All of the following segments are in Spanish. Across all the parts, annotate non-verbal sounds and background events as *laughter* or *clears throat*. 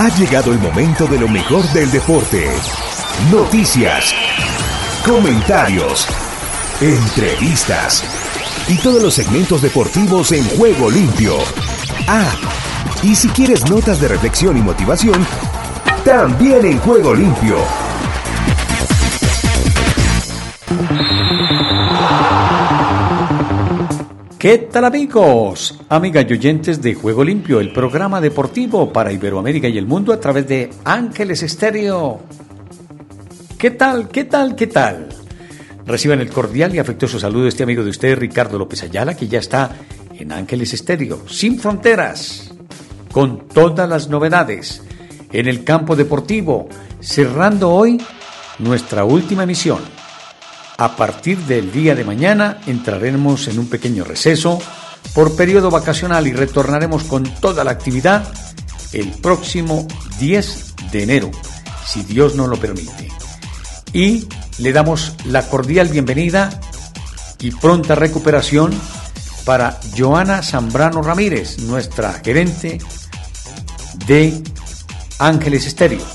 Ha llegado el momento de lo mejor del deporte. Noticias, comentarios, entrevistas y todos los segmentos deportivos en juego limpio. Ah, y si quieres notas de reflexión y motivación, también en juego limpio. ¿Qué tal amigos? Amigas y oyentes de Juego Limpio, el programa deportivo para Iberoamérica y el mundo a través de Ángeles Estéreo. ¿Qué tal? ¿Qué tal? ¿Qué tal? Reciban el cordial y afectuoso saludo de este amigo de ustedes, Ricardo López Ayala, que ya está en Ángeles Estéreo, sin fronteras, con todas las novedades, en el campo deportivo, cerrando hoy nuestra última emisión. A partir del día de mañana entraremos en un pequeño receso por periodo vacacional y retornaremos con toda la actividad el próximo 10 de enero, si Dios nos lo permite. Y le damos la cordial bienvenida y pronta recuperación para Joana Zambrano Ramírez, nuestra gerente de Ángeles Estéreo,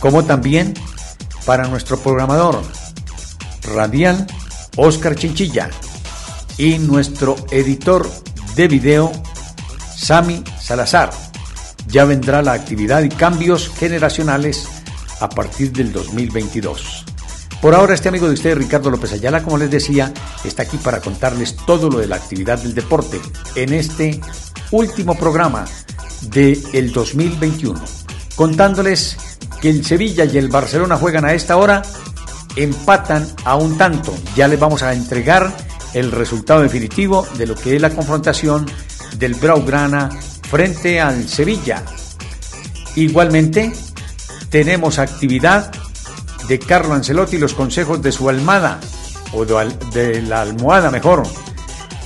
como también para nuestro programador radial Oscar Chinchilla y nuestro editor de video Sami Salazar. Ya vendrá la actividad y cambios generacionales a partir del 2022. Por ahora este amigo de ustedes, Ricardo López Ayala, como les decía, está aquí para contarles todo lo de la actividad del deporte en este último programa del el 2021, contándoles que el Sevilla y el Barcelona juegan a esta hora empatan a un tanto. Ya les vamos a entregar el resultado definitivo de lo que es la confrontación del Braugrana frente al Sevilla. Igualmente, tenemos actividad de Carlo Ancelotti y los consejos de su almada, o de, la almohada mejor,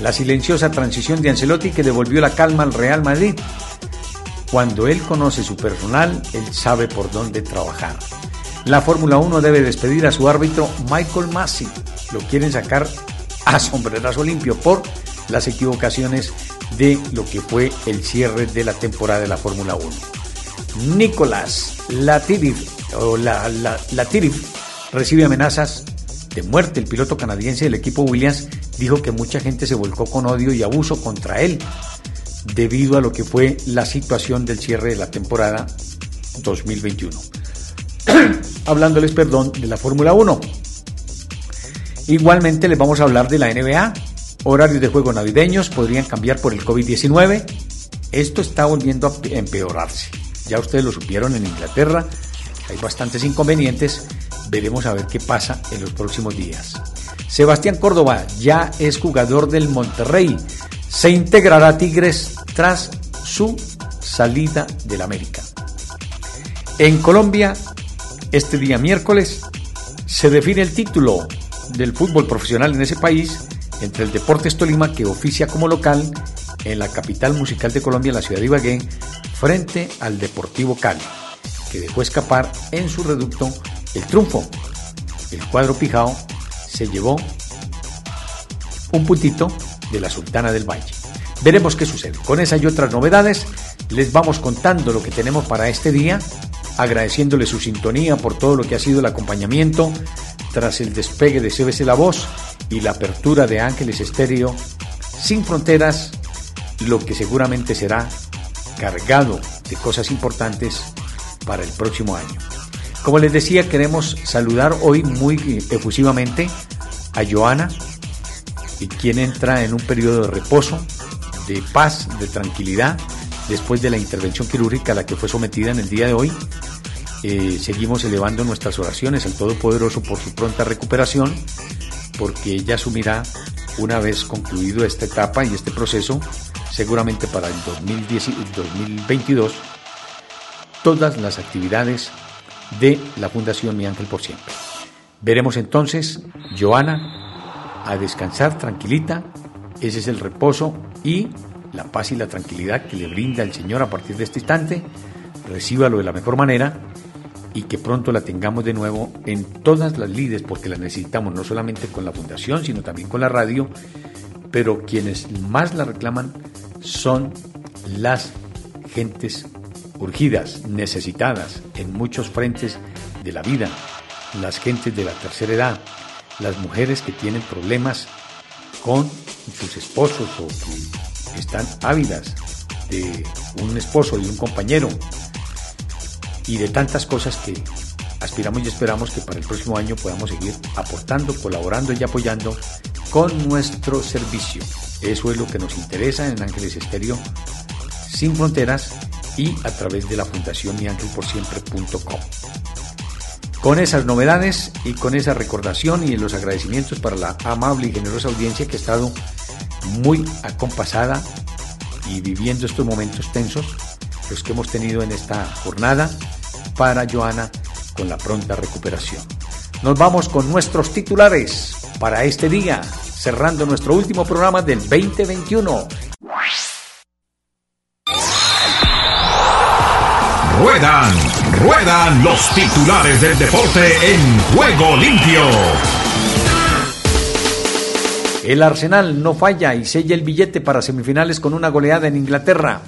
la silenciosa transición de Ancelotti que devolvió la calma al Real Madrid. Cuando él conoce su personal, él sabe por dónde trabajar. La Fórmula 1 debe despedir a su árbitro Michael Massey. Lo quieren sacar a sombrerazo limpio por las equivocaciones de lo que fue el cierre de la temporada de la Fórmula 1. Nicolás Latifi, o la, recibe amenazas de muerte. El piloto canadiense del equipo Williams dijo que mucha gente se volcó con odio y abuso contra él debido a lo que fue la situación del cierre de la temporada 2021. *clears throat* hablándoles, perdón, de la Fórmula 1. Igualmente les vamos a hablar de la NBA. Horarios de juego navideños podrían cambiar por el COVID-19. Esto está volviendo a empeorarse. Ya ustedes lo supieron en Inglaterra. Hay bastantes inconvenientes. Veremos a ver qué pasa en los próximos días. Sebastián Córdoba ya es jugador del Monterrey. Se integrará Tigres tras su salida del América. En Colombia este día miércoles se define el título del fútbol profesional en ese país entre el Deportes Tolima, que oficia como local en la capital musical de Colombia, la ciudad de Ibagué, frente al Deportivo Cali, que dejó escapar en su reducto el triunfo. El cuadro Pijao se llevó un puntito de la Sultana del Valle. Veremos qué sucede. Con esas y otras novedades, les vamos contando lo que tenemos para este día agradeciéndole su sintonía por todo lo que ha sido el acompañamiento tras el despegue de CBC La Voz y la apertura de Ángeles Estéreo sin fronteras, lo que seguramente será cargado de cosas importantes para el próximo año. Como les decía, queremos saludar hoy muy efusivamente a Joana, quien entra en un periodo de reposo, de paz, de tranquilidad, después de la intervención quirúrgica a la que fue sometida en el día de hoy. Eh, seguimos elevando nuestras oraciones. Al Todopoderoso por su pronta recuperación, porque ella asumirá una vez concluido esta etapa y este proceso, seguramente para el 2022, todas las actividades de la Fundación Mi Ángel por Siempre. Veremos entonces, Joana, a descansar tranquilita, ese es el reposo y la paz y la tranquilidad que le brinda el Señor a partir de este instante, recíbalo de la mejor manera y que pronto la tengamos de nuevo en todas las líderes, porque la necesitamos no solamente con la fundación, sino también con la radio, pero quienes más la reclaman son las gentes urgidas, necesitadas en muchos frentes de la vida, las gentes de la tercera edad, las mujeres que tienen problemas con sus esposos o que están ávidas de un esposo y un compañero y de tantas cosas que aspiramos y esperamos que para el próximo año podamos seguir aportando, colaborando y apoyando con nuestro servicio. Eso es lo que nos interesa en Ángeles Estéreo Sin Fronteras y a través de la Fundación miangelporsiempre.com. Con esas novedades y con esa recordación y los agradecimientos para la amable y generosa audiencia que ha estado muy acompasada y viviendo estos momentos tensos, los que hemos tenido en esta jornada, para Joana con la pronta recuperación. Nos vamos con nuestros titulares para este día, cerrando nuestro último programa del 2021. Ruedan, ruedan los titulares del deporte en juego limpio. El Arsenal no falla y sella el billete para semifinales con una goleada en Inglaterra.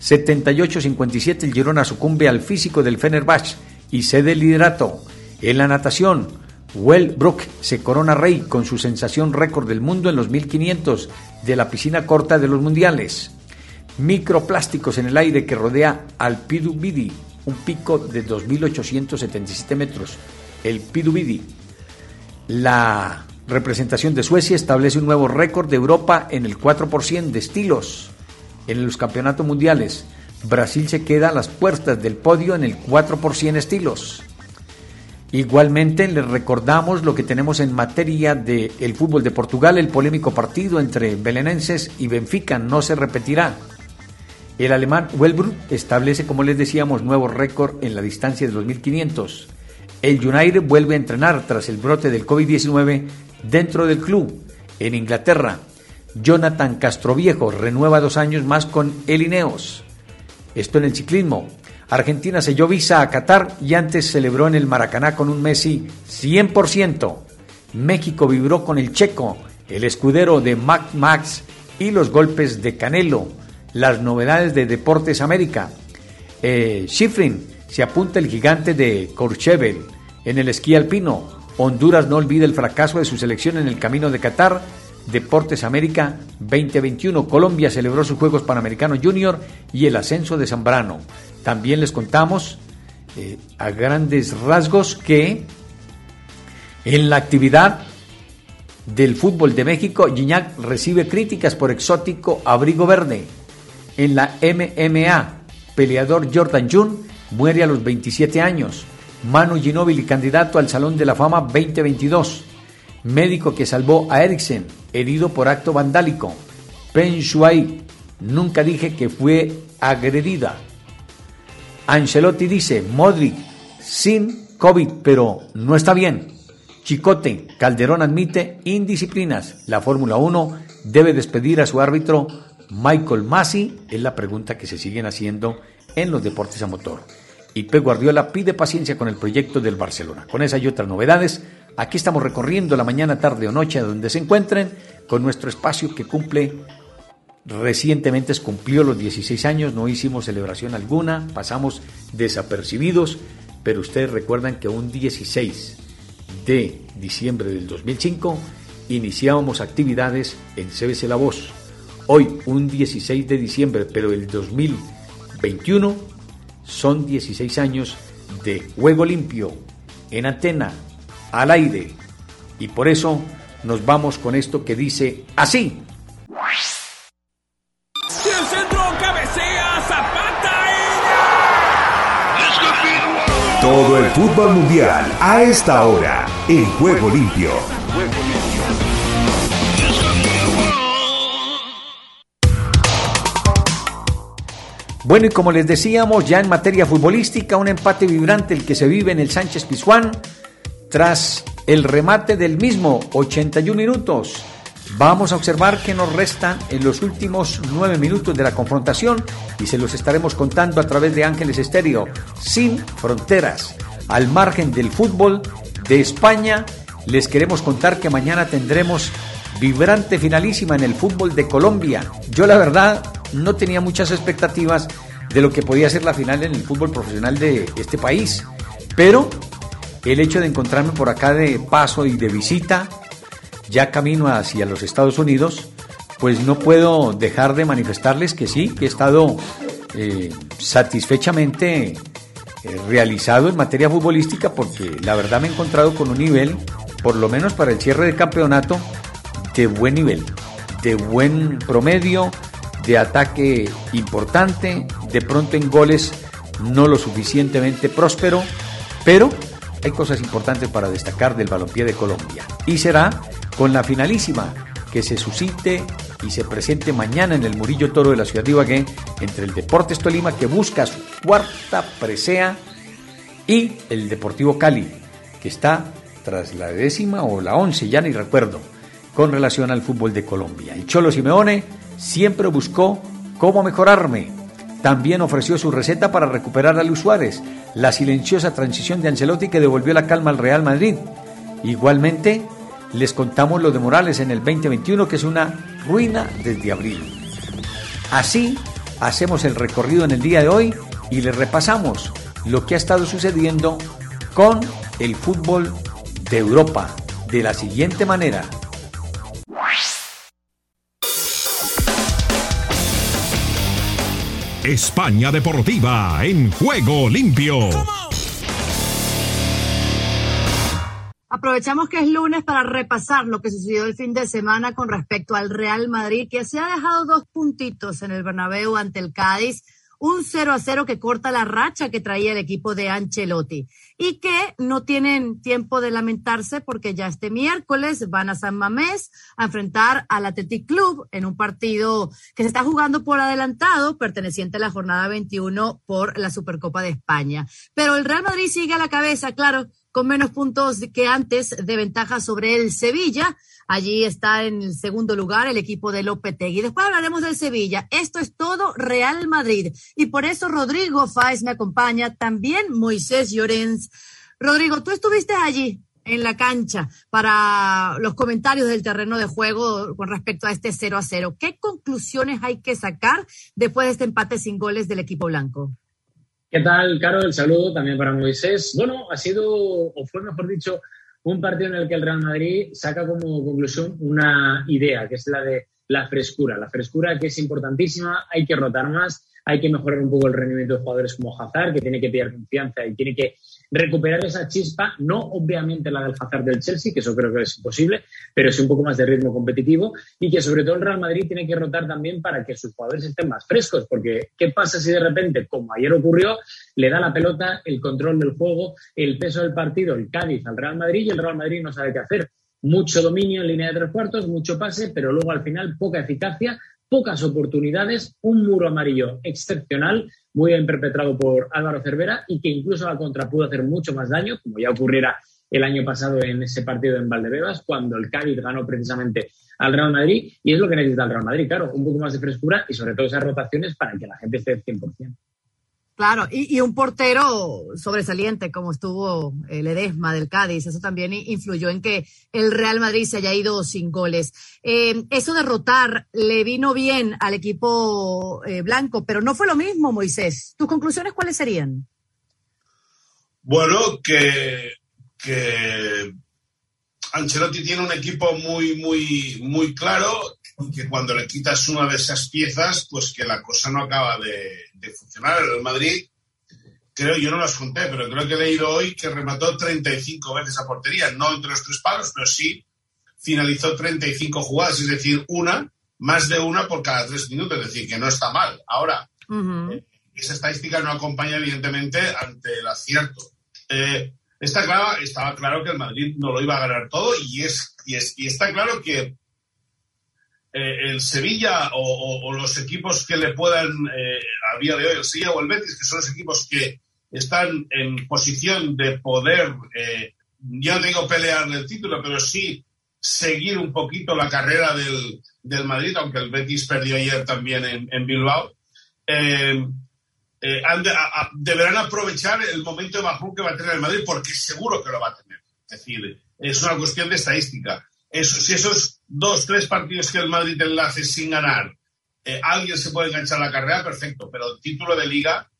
78-57 el Girona sucumbe al físico del Fenerbahce y cede el liderato. En la natación, Brook se corona rey con su sensación récord del mundo en los 1500 de la piscina corta de los mundiales. Microplásticos en el aire que rodea al Pidubidi, un pico de 2.877 metros. El Pidubidi. La representación de Suecia establece un nuevo récord de Europa en el 4% de estilos en los campeonatos mundiales. Brasil se queda a las puertas del podio en el 4 estilos. Igualmente les recordamos lo que tenemos en materia del el fútbol de Portugal, el polémico partido entre belenenses y Benfica no se repetirá. El alemán Welbrut establece, como les decíamos, nuevo récord en la distancia de los 1500. El United vuelve a entrenar tras el brote del COVID-19 dentro del club. En Inglaterra, Jonathan Castroviejo renueva dos años más con el Ineos. Esto en el ciclismo. Argentina selló visa a Qatar y antes celebró en el Maracaná con un Messi 100%. México vibró con el checo, el escudero de Mac Max y los golpes de Canelo. Las novedades de Deportes América. Eh, Schifrin se apunta el gigante de Courchevel en el esquí alpino. Honduras no olvida el fracaso de su selección en el camino de Qatar Deportes América 2021. Colombia celebró sus Juegos Panamericanos Junior y el ascenso de Zambrano. También les contamos eh, a grandes rasgos que en la actividad del fútbol de México, Gignac recibe críticas por exótico abrigo verde. En la MMA, peleador Jordan June muere a los 27 años. Manu Ginóbili, candidato al Salón de la Fama 2022 médico que salvó a Eriksen, herido por acto vandálico. Pen Shuai, nunca dije que fue agredida. Ancelotti dice, Modric, sin COVID, pero no está bien. Chicote, Calderón admite indisciplinas. La Fórmula 1 debe despedir a su árbitro Michael Masi, es la pregunta que se siguen haciendo en los deportes a motor. Y Pep Guardiola pide paciencia con el proyecto del Barcelona. Con esa y otras novedades, Aquí estamos recorriendo la mañana, tarde o noche donde se encuentren con nuestro espacio que cumple recientemente cumplió los 16 años, no hicimos celebración alguna, pasamos desapercibidos, pero ustedes recuerdan que un 16 de diciembre del 2005 iniciábamos actividades en CBC La Voz. Hoy, un 16 de diciembre, pero el 2021 son 16 años de juego limpio en antena al aire. Y por eso nos vamos con esto que dice así. Todo el fútbol mundial a esta hora en Juego Limpio. Bueno, y como les decíamos, ya en materia futbolística, un empate vibrante el que se vive en el Sánchez Pizjuán tras el remate del mismo, 81 minutos. Vamos a observar que nos restan en los últimos nueve minutos de la confrontación y se los estaremos contando a través de Ángeles Estéreo, sin fronteras. Al margen del fútbol de España, les queremos contar que mañana tendremos vibrante finalísima en el fútbol de Colombia. Yo la verdad no tenía muchas expectativas de lo que podía ser la final en el fútbol profesional de este país. Pero el hecho de encontrarme por acá de paso y de visita, ya camino hacia los Estados Unidos, pues no puedo dejar de manifestarles que sí, que he estado eh, satisfechamente eh, realizado en materia futbolística porque la verdad me he encontrado con un nivel, por lo menos para el cierre del campeonato, de buen nivel, de buen promedio, de ataque importante, de pronto en goles no lo suficientemente próspero, pero hay cosas importantes para destacar del balompié de Colombia. Y será con la finalísima que se suscite y se presente mañana en el Murillo Toro de la ciudad de Ibagué entre el Deportes Tolima que busca su cuarta presea y el Deportivo Cali que está tras la décima o la once, ya ni recuerdo, con relación al fútbol de Colombia. Y Cholo Simeone siempre buscó cómo mejorarme. También ofreció su receta para recuperar a Luis Suárez, la silenciosa transición de Ancelotti que devolvió la calma al Real Madrid. Igualmente, les contamos lo de Morales en el 2021, que es una ruina desde abril. Así, hacemos el recorrido en el día de hoy y les repasamos lo que ha estado sucediendo con el fútbol de Europa de la siguiente manera. España Deportiva en juego limpio. Aprovechamos que es lunes para repasar lo que sucedió el fin de semana con respecto al Real Madrid, que se ha dejado dos puntitos en el Bernabéu ante el Cádiz, un 0 a 0 que corta la racha que traía el equipo de Ancelotti y que no tienen tiempo de lamentarse porque ya este miércoles van a San Mamés a enfrentar al Athletic Club en un partido que se está jugando por adelantado, perteneciente a la jornada 21 por la Supercopa de España. Pero el Real Madrid sigue a la cabeza, claro, con menos puntos que antes de ventaja sobre el Sevilla. Allí está en el segundo lugar el equipo de Lopetegui. Después hablaremos del Sevilla. Esto es todo Real Madrid. Y por eso Rodrigo Fáez me acompaña, también Moisés Llorens. Rodrigo, tú estuviste allí en la cancha para los comentarios del terreno de juego con respecto a este 0 a 0. ¿Qué conclusiones hay que sacar después de este empate sin goles del equipo blanco? ¿Qué tal, Caro? El saludo también para Moisés. Bueno, ha sido, o fue mejor dicho, un partido en el que el Real Madrid saca como conclusión una idea, que es la de la frescura. La frescura que es importantísima, hay que rotar más, hay que mejorar un poco el rendimiento de jugadores como Hazard, que tiene que pillar confianza y tiene que recuperar esa chispa, no obviamente la del Hazard del Chelsea, que eso creo que es imposible, pero es un poco más de ritmo competitivo y que sobre todo el Real Madrid tiene que rotar también para que sus jugadores estén más frescos, porque ¿qué pasa si de repente, como ayer ocurrió, le da la pelota, el control del juego, el peso del partido, el Cádiz al Real Madrid y el Real Madrid no sabe qué hacer? Mucho dominio en línea de tres cuartos, mucho pase, pero luego al final poca eficacia, pocas oportunidades, un muro amarillo excepcional muy bien perpetrado por Álvaro Cervera y que incluso la contra pudo hacer mucho más daño, como ya ocurriera el año pasado en ese partido en Valdebebas, cuando el Cádiz ganó precisamente al Real Madrid, y es lo que necesita el Real Madrid, claro, un poco más de frescura y sobre todo esas rotaciones para que la gente esté 100%. Claro, y, un portero sobresaliente como estuvo el Edesma del Cádiz, eso también influyó en que el Real Madrid se haya ido sin goles. Eh, eso de rotar le vino bien al equipo eh, blanco, pero no fue lo mismo, Moisés. ¿Tus conclusiones cuáles serían? Bueno, que, que Ancelotti tiene un equipo muy, muy, muy claro, que cuando le quitas una de esas piezas, pues que la cosa no acaba de, funcionar. El Madrid, creo, yo no las conté, pero creo que he leído hoy que remató 35 veces a portería, no entre los tres palos, pero sí finalizó 35 jugadas, es decir, una, más de una por cada tres minutos, es decir, que no está mal. Ahora, eh, esa estadística no acompaña, evidentemente, ante el acierto. Eh, está claro, estaba claro que el Madrid no lo iba a ganar todo y, es, y, es, y está claro que eh, el Sevilla o, los equipos que le puedan, eh, a día de hoy, el Sevilla o el Betis, que son los equipos que están en posición de poder, eh, ya no digo pelear el título, pero sí seguir un poquito la carrera del, del Madrid, aunque el Betis perdió ayer también en, Bilbao. deberán aprovechar el momento de bajón que va a tener el Madrid porque seguro que lo va a tener. Es decir, es una cuestión de estadística si esos dos, tres partidos que el Madrid enlace sin ganar eh, alguien se puede enganchar a la carrera, perfecto, pero el título de liga,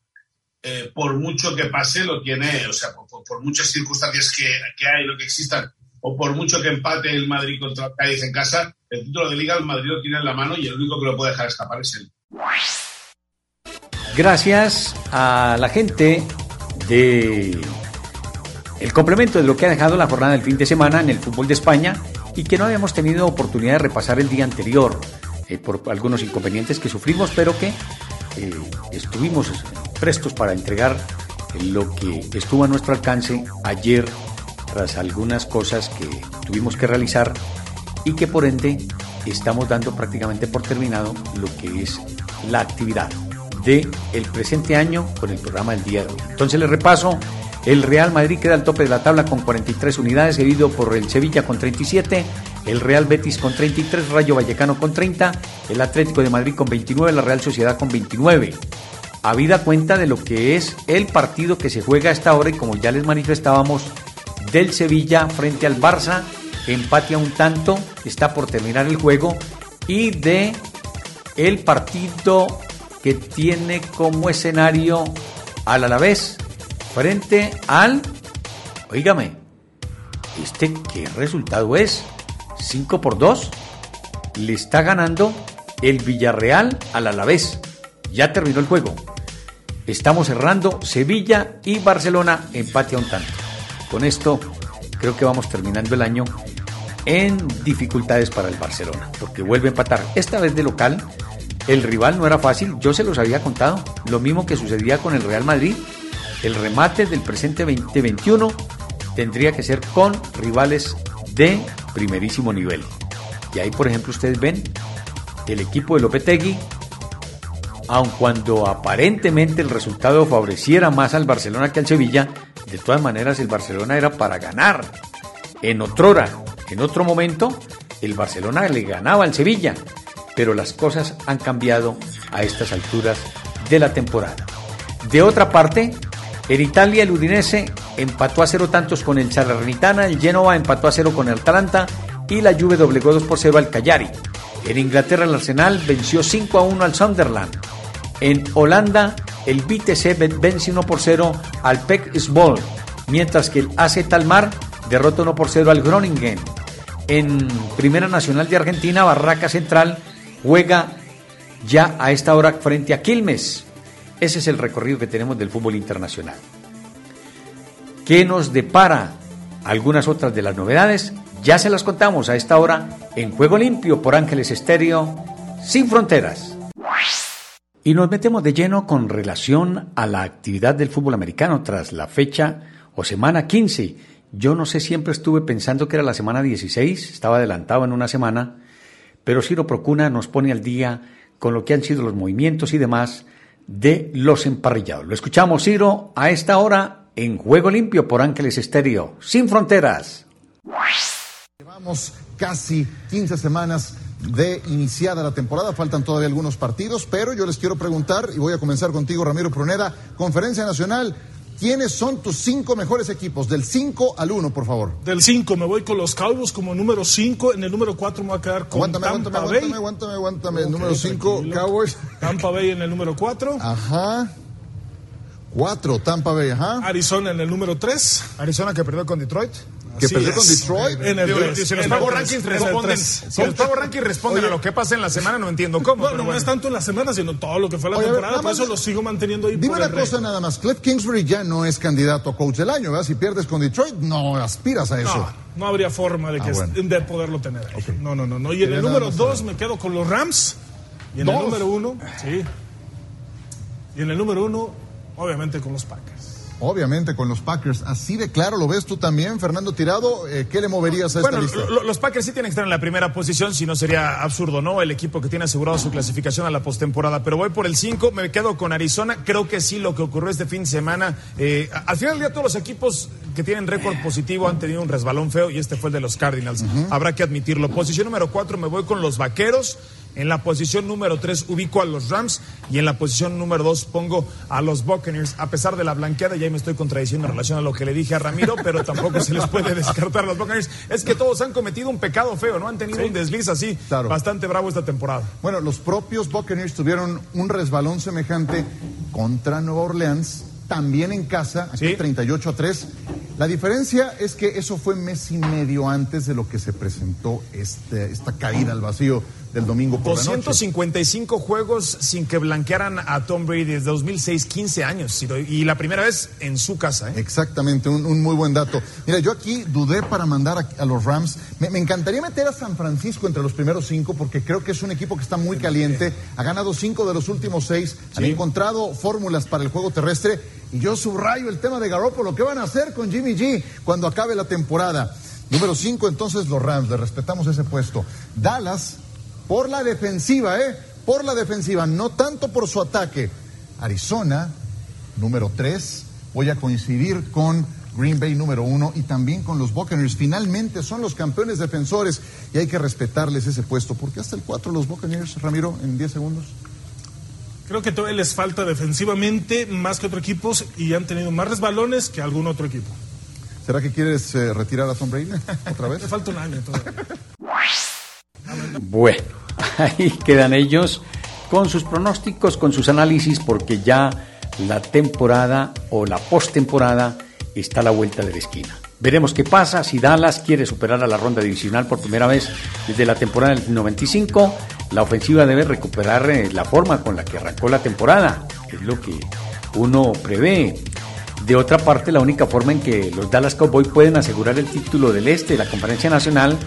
eh, por mucho que pase, lo tiene, o sea, por, muchas circunstancias que, que, hay, lo que existan, o por mucho que empate el Madrid contra Cádiz en casa, el título de liga el Madrid lo tiene en la mano y el único que lo puede dejar escapar es él. Gracias a la gente de el complemento de lo que ha dejado la jornada del fin de semana en el fútbol de España y que no habíamos tenido oportunidad de repasar el día anterior eh, por algunos inconvenientes que sufrimos, pero que eh, estuvimos prestos para entregar lo que estuvo a nuestro alcance ayer tras algunas cosas que tuvimos que realizar y que por ende estamos dando prácticamente por terminado lo que es la actividad del el presente año con el programa del día de hoy. Entonces les repaso, el Real Madrid queda al tope de la tabla con 43 unidades, seguido por el Sevilla con 37, el Real Betis con 33, Rayo Vallecano con 30, el Atlético de Madrid con 29, la Real Sociedad con 29. Habida cuenta de lo que es el partido que se juega a esta hora y como ya les manifestábamos, del Sevilla frente al Barça, empate a un tanto, está por terminar el juego, y de el partido que tiene como escenario al Alavés frente al... Oígame, ¿este qué resultado es? 5 por 2. Le está ganando el Villarreal al Alavés. Ya terminó el juego. Estamos cerrando Sevilla y Barcelona empate a un tanto. Con esto creo que vamos terminando el año en dificultades para el Barcelona, porque vuelve a empatar. Esta vez de local, el rival no era fácil, yo se los había contado. Lo mismo que sucedía con el Real Madrid. El remate del presente 2021 tendría que ser con rivales de primerísimo nivel. Y ahí, por ejemplo, ustedes ven el equipo de Lopetegui, aun cuando aparentemente el resultado favoreciera más al Barcelona que al Sevilla, de todas maneras el Barcelona era para ganar. En otrora, en otro momento, el Barcelona le ganaba al Sevilla, pero las cosas han cambiado a estas alturas de la temporada. De otra parte, en Italia el Udinese empató a cero tantos con el Salernitana, el Genoa empató a cero con el Atalanta y la Juve doblegó 2 por 0 al Cagliari. En Inglaterra el Arsenal venció 5 a 1 al Sunderland. En Holanda el BTC vence 1 por 0 al PEC Zwolle, mientras que el AZ Talmar derrota 1 por 0 al Groningen. En Primera Nacional de Argentina, Barraca Central juega ya a esta hora frente a Quilmes. Ese es el recorrido que tenemos del fútbol internacional. ¿Qué nos depara algunas otras de las novedades? Ya se las contamos a esta hora en Juego Limpio por Ángeles Estéreo, sin fronteras. Y nos metemos de lleno con relación a la actividad del fútbol americano tras la fecha o semana 15. Yo no sé, siempre estuve pensando que era la semana 16, estaba adelantado en una semana, pero Ciro Procuna nos pone al día con lo que han sido los movimientos y demás de los emparrillados. Lo escuchamos, Ciro, a esta hora en Juego Limpio por Ángeles Estéreo, sin fronteras. Llevamos casi 15 semanas de iniciada la temporada, faltan todavía algunos partidos, pero yo les quiero preguntar, y voy a comenzar contigo, Ramiro Pruneda, Conferencia Nacional, ¿Quiénes son tus cinco mejores equipos? Del 5 al 1, por favor. Del 5, me voy con los Cowboys como número 5. En el número 4 me voy a quedar con aguántame, Tampa aguántame, Bay. Aguántame, aguántame, aguántame. número 5, Cowboys. Tampa Bay en el número 4. Ajá. 4, Tampa Bay, ajá. Arizona en el número 3. Arizona que perdió con Detroit. Que Así perdió es. con Detroit. En el Digo, 3. si los Power Rankings responden, si los Power Rankings responden a lo que pasa en la semana, no entiendo cómo. No, pero no, bueno. es tanto en la semana, sino todo lo que fue la Oye, ver, temporada. Por eso lo sigo manteniendo ahí. Dime por una el cosa nada más. Cliff Kingsbury ya no es candidato a coach del año, ¿verdad? Si pierdes con Detroit, no aspiras a eso. No, no habría forma de, que Ah, bueno. de poderlo tener. ahí. No, no, no, no. Y en el número más 2 saber. me quedo con los Rams. Y en Dos. el número 1, sí. Y en el número 1, obviamente con los Packers. Obviamente con los Packers. Así de claro lo ves tú también, Fernando Tirado. Eh, ¿Qué le moverías a esta Bueno, lista? lo- los Packers sí tienen que estar en la primera posición, si no sería absurdo, ¿no? El equipo que tiene asegurado su clasificación a la postemporada. Pero voy por el 5, me quedo con Arizona. Creo que sí, lo que ocurrió este fin de semana. eh, al final del día, todos los equipos que tienen récord positivo han tenido un resbalón feo y este fue el de los Cardinals. Habrá que admitirlo. Posición número 4, me voy con los Vaqueros. En la posición número 3 ubico a los Rams y en la posición número 2 pongo a los Buccaneers. A pesar de la blanqueada, ya me estoy contradiciendo en relación a lo que le dije a Ramiro, *laughs* pero tampoco se les puede descartar a los Buccaneers. Es que todos han cometido un pecado feo, ¿no? Han tenido un desliz así bastante bravo esta temporada. Bueno, los propios Buccaneers tuvieron un resbalón semejante contra Nueva Orleans, también en casa, aquí 38 a 3. La diferencia es que eso fue mes y medio antes de lo que se presentó este, esta caída al vacío del domingo por 255 la noche. juegos sin que blanquearan a Tom Brady desde 2006, 15 años. Y la primera vez en su casa. ¿eh? Exactamente, un, muy buen dato. Mira, yo aquí dudé para mandar a, los Rams. Me, encantaría meter a San Francisco entre los primeros cinco porque creo que es un equipo que está muy caliente. Ha ganado cinco de los últimos seis. Han encontrado fórmulas para el juego terrestre. Y yo subrayo el tema de Garoppolo. ¿Qué van a hacer con Jimmy G cuando acabe la temporada? Número cinco, entonces los Rams. Le respetamos ese puesto. Dallas por la defensiva, ¿eh? Por la defensiva, no tanto por su ataque. Arizona, número 3, voy a coincidir con Green Bay número 1 y también con los Buccaneers. Finalmente son los campeones defensores y hay que respetarles ese puesto. ¿Por qué hasta el 4 los Buccaneers, Ramiro, en 10 segundos? Creo que todavía les falta defensivamente más que otros equipos y han tenido más resbalones que algún otro equipo. ¿Será que quieres eh, retirar a Tom Brady *laughs* otra vez? Le falta un año todavía. *laughs* Bueno, *laughs* ahí quedan ellos con sus pronósticos, con sus análisis, porque ya la temporada o la postemporada está a la vuelta de la esquina. Veremos qué pasa si Dallas quiere superar a la ronda divisional por primera vez desde la temporada del 95. La ofensiva debe recuperar eh, la forma con la que arrancó la temporada, es lo que uno prevé. De otra parte, la única forma en que los Dallas Cowboys pueden asegurar el título del este de la Conferencia Nacional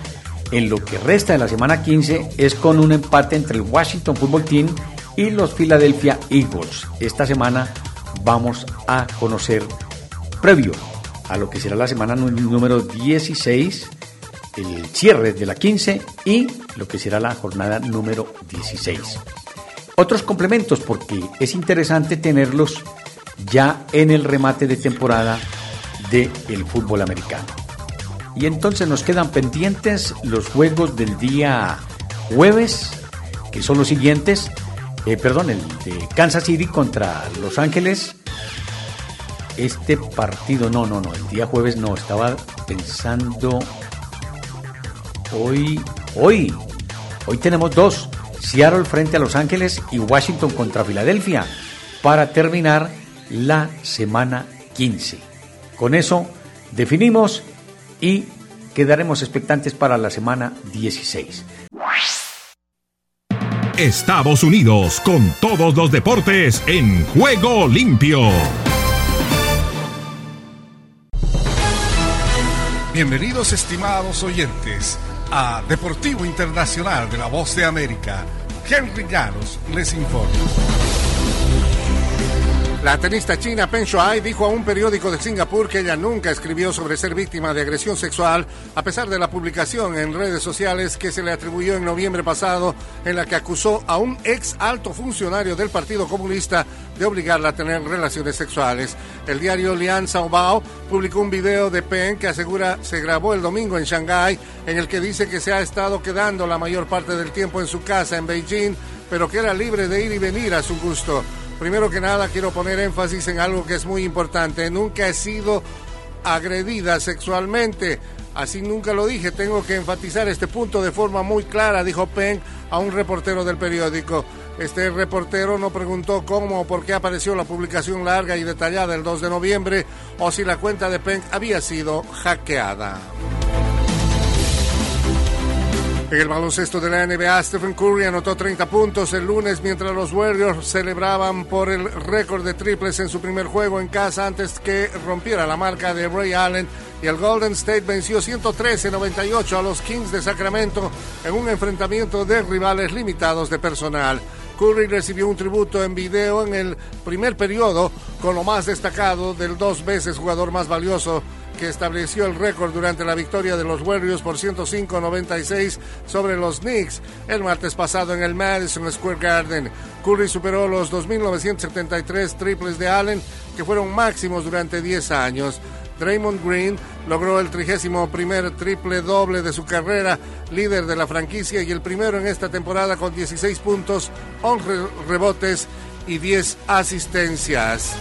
en lo que resta de la semana 15 es con un empate entre el Washington Football Team y los Philadelphia Eagles. Esta semana vamos a conocer, previo a lo que será la semana número 16, el cierre de la 15 y lo que será la jornada número 16. Otros complementos porque es interesante tenerlos ya en el remate de temporada del el fútbol americano. Y entonces nos quedan pendientes los juegos del día jueves, que son los siguientes. Eh, perdón, el de Kansas City contra Los Ángeles. Este partido, no, no, no, el día jueves no, estaba pensando hoy, hoy, hoy tenemos dos, Seattle frente a Los Ángeles y Washington contra Filadelfia, para terminar la semana 15. Con eso definimos y quedaremos expectantes para la semana 16. Estados Unidos con todos los deportes en juego limpio. Bienvenidos estimados oyentes a Deportivo Internacional de la Voz de América. Henry Llanos les informa. La tenista china Peng Shuai dijo a un periódico de Singapur que ella nunca escribió sobre ser víctima de agresión sexual, a pesar de la publicación en redes sociales que se le atribuyó en noviembre pasado, en la que acusó a un ex alto funcionario del Partido Comunista de obligarla a tener relaciones sexuales. El diario Lian Bao publicó un video de Peng que asegura se grabó el domingo en Shanghái, en el que dice que se ha estado quedando la mayor parte del tiempo en su casa en Beijing, pero que era libre de ir y venir a su gusto. Primero que nada quiero poner énfasis en algo que es muy importante. Nunca he sido agredida sexualmente. Así nunca lo dije. Tengo que enfatizar este punto de forma muy clara, dijo Peng a un reportero del periódico. Este reportero no preguntó cómo o por qué apareció la publicación larga y detallada el 2 de noviembre o si la cuenta de Peng había sido hackeada. En el baloncesto de la NBA, Stephen Curry anotó 30 puntos el lunes mientras los Warriors celebraban por el récord de triples en su primer juego en casa antes que rompiera la marca de Ray Allen y el Golden State venció 113-98 a los Kings de Sacramento en un enfrentamiento de rivales limitados de personal. Curry recibió un tributo en video en el primer periodo con lo más destacado del dos veces jugador más valioso que estableció el récord durante la victoria de los Warriors por 105-96 sobre los Knicks el martes pasado en el Madison Square Garden. Curry superó los 2.973 triples de Allen, que fueron máximos durante 10 años. Draymond Green logró el trigésimo primer triple doble de su carrera, líder de la franquicia y el primero en esta temporada con 16 puntos, 11 rebotes y 10 asistencias.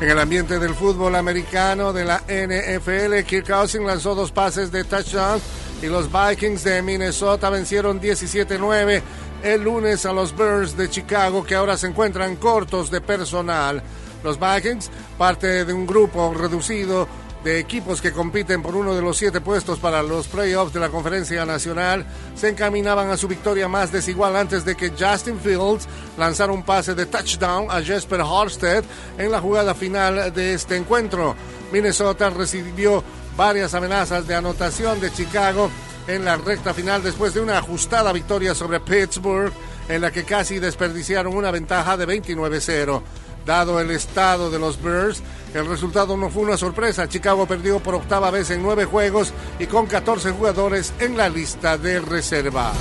En el ambiente del fútbol americano de la NFL, Kirk Cousins lanzó dos pases de touchdown y los Vikings de Minnesota vencieron 17-9 el lunes a los Bears de Chicago que ahora se encuentran cortos de personal. Los Vikings, parte de un grupo reducido de equipos que compiten por uno de los siete puestos para los playoffs de la Conferencia Nacional, se encaminaban a su victoria más desigual antes de que Justin Fields lanzara un pase de touchdown a Jesper Horsted en la jugada final de este encuentro. Minnesota recibió varias amenazas de anotación de Chicago en la recta final después de una ajustada victoria sobre Pittsburgh en la que casi desperdiciaron una ventaja de 29-0. Dado el estado de los Bears, el resultado no fue una sorpresa. Chicago perdió por octava vez en nueve juegos y con 14 jugadores en la lista de reserva.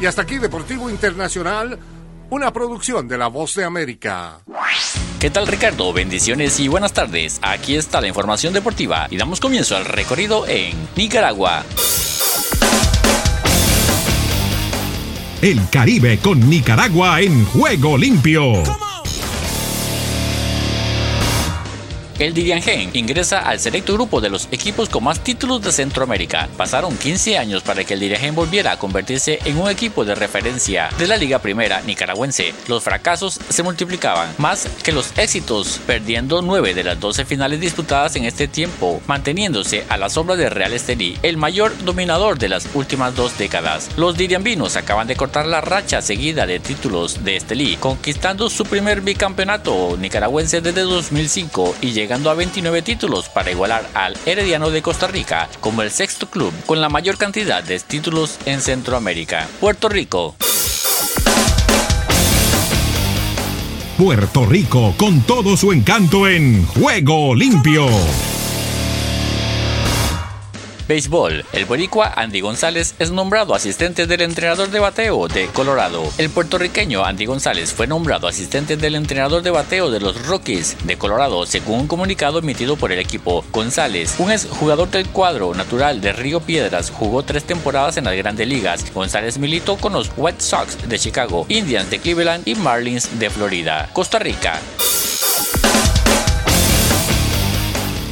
Y hasta aquí Deportivo Internacional, una producción de La Voz de América. ¿Qué tal Ricardo? Bendiciones y buenas tardes. Aquí está la información deportiva y damos comienzo al recorrido en Nicaragua. El Caribe con Nicaragua en juego limpio. El Diriangén ingresa al selecto grupo de los equipos con más títulos de Centroamérica. Pasaron 15 años para que el Diriangén volviera a convertirse en un equipo de referencia de la Liga Primera nicaragüense. Los fracasos se multiplicaban más que los éxitos, perdiendo 9 de las 12 finales disputadas en este tiempo, manteniéndose a la sombra de Real Estelí, el mayor dominador de las últimas dos décadas. Los diriambinos acaban de cortar la racha seguida de títulos de Estelí, conquistando su primer bicampeonato nicaragüense desde 2005 y llegando llegando a 29 títulos para igualar al Herediano de Costa Rica como el sexto club con la mayor cantidad de títulos en Centroamérica. Puerto Rico. Puerto Rico con todo su encanto en Juego Limpio. Béisbol. El boricua Andy González es nombrado asistente del entrenador de bateo de Colorado. El puertorriqueño Andy González fue nombrado asistente del entrenador de bateo de los Rockies de Colorado, según un comunicado emitido por el equipo. González, un jugador del cuadro natural de Río Piedras, jugó tres temporadas en las grandes ligas. González militó con los White Sox de Chicago, Indians de Cleveland y Marlins de Florida. Costa Rica.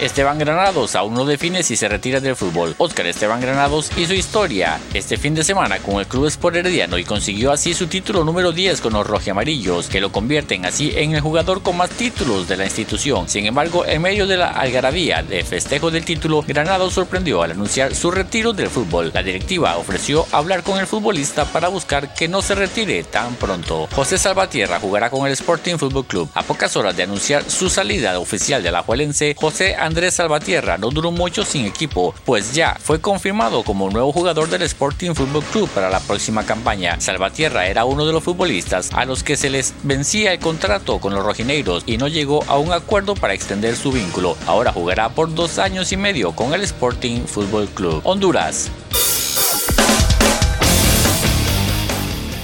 Esteban Granados aún no define si se retira del fútbol. Oscar Esteban Granados hizo historia este fin de semana con el Club Sport Herediano y consiguió así su título número 10 con los rojiamarillos, que lo convierten así en el jugador con más títulos de la institución. Sin embargo, en medio de la algarabía de festejo del título, Granados sorprendió al anunciar su retiro del fútbol. La directiva ofreció hablar con el futbolista para buscar que no se retire tan pronto. José Salvatierra jugará con el Sporting Football Club. A pocas horas de anunciar su salida oficial de la Juelense, José Andrés Salvatierra no duró mucho sin equipo, pues ya fue confirmado como nuevo jugador del Sporting Football Club para la próxima campaña. Salvatierra era uno de los futbolistas a los que se les vencía el contrato con los rojineiros y no llegó a un acuerdo para extender su vínculo. Ahora jugará por dos años y medio con el Sporting Football Club. Honduras.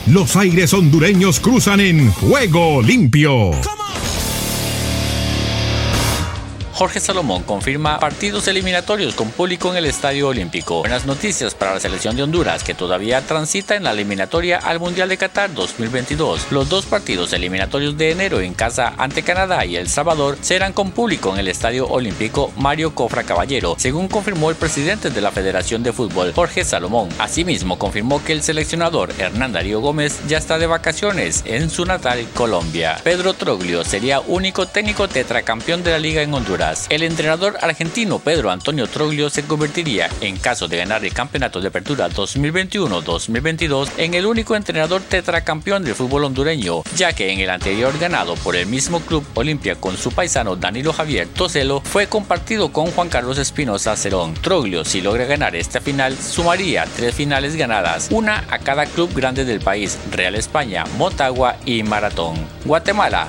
Los aires hondureños cruzan en juego limpio. Jorge Salomón confirma partidos eliminatorios con público en el Estadio Olímpico. Buenas noticias para la selección de Honduras que todavía transita en la eliminatoria al Mundial de Qatar 2022. Los dos partidos eliminatorios de enero en casa ante Canadá y El Salvador serán con público en el Estadio Olímpico Mario Cofra Caballero, según confirmó el presidente de la Federación de Fútbol, Jorge Salomón. Asimismo, confirmó que el seleccionador Hernán Darío Gómez ya está de vacaciones en su natal Colombia. Pedro Troglio sería único técnico tetracampeón de la liga en Honduras. El entrenador argentino Pedro Antonio Troglio se convertiría, en caso de ganar el campeonato de apertura 2021-2022, en el único entrenador tetracampeón del fútbol hondureño, ya que en el anterior ganado por el mismo club Olimpia con su paisano Danilo Javier Toselo fue compartido con Juan Carlos Espinosa Cerón. Troglio, si logra ganar esta final, sumaría tres finales ganadas, una a cada club grande del país, Real España, Motagua y Maratón. Guatemala,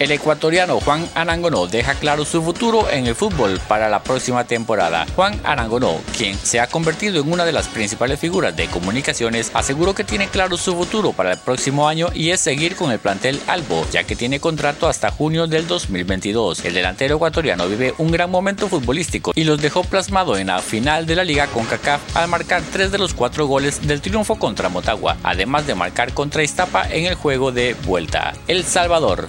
El ecuatoriano Juan Arangonó deja claro su futuro en el fútbol para la próxima temporada. Juan Arangonó, quien se ha convertido en una de las principales figuras de comunicaciones, aseguró que tiene claro su futuro para el próximo año y es seguir con el plantel Albo, ya que tiene contrato hasta junio del 2022. El delantero ecuatoriano vive un gran momento futbolístico y los dejó plasmado en la final de la liga con CACAF al marcar tres de los cuatro goles del triunfo contra Motagua, además de marcar contra Iztapa en el juego de vuelta. El Salvador.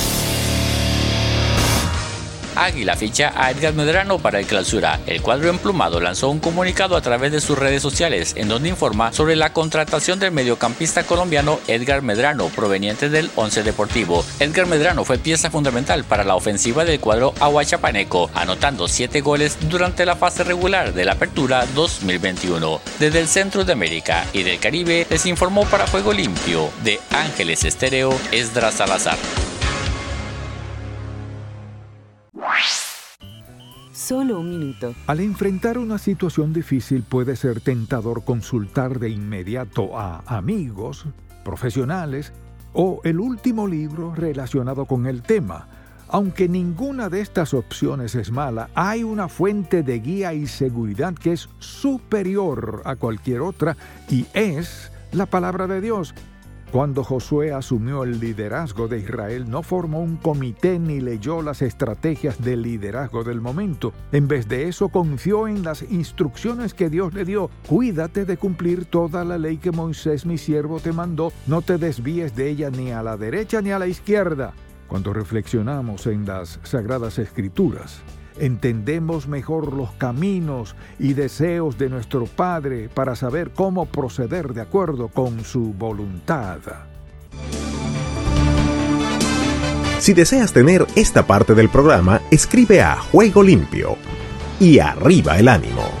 Águila ficha a Edgar Medrano para el clausura. El cuadro emplumado lanzó un comunicado a través de sus redes sociales en donde informa sobre la contratación del mediocampista colombiano Edgar Medrano proveniente del Once Deportivo. Edgar Medrano fue pieza fundamental para la ofensiva del cuadro aguachapaneco, anotando 7 goles durante la fase regular de la Apertura 2021. Desde el centro de América y del Caribe les informó para Juego Limpio de Ángeles Estéreo Esdras Salazar. Solo un minuto. Al enfrentar una situación difícil puede ser tentador consultar de inmediato a amigos, profesionales o el último libro relacionado con el tema. Aunque ninguna de estas opciones es mala, hay una fuente de guía y seguridad que es superior a cualquier otra y es la palabra de Dios. Cuando Josué asumió el liderazgo de Israel, no formó un comité ni leyó las estrategias de liderazgo del momento. En vez de eso, confió en las instrucciones que Dios le dio. Cuídate de cumplir toda la ley que Moisés, mi siervo, te mandó. No te desvíes de ella ni a la derecha ni a la izquierda. Cuando reflexionamos en las sagradas escrituras, entendemos mejor los caminos y deseos de nuestro Padre para saber cómo proceder de acuerdo con su voluntad. Si deseas tener esta parte del programa, escribe a Juego Limpio y arriba el ánimo.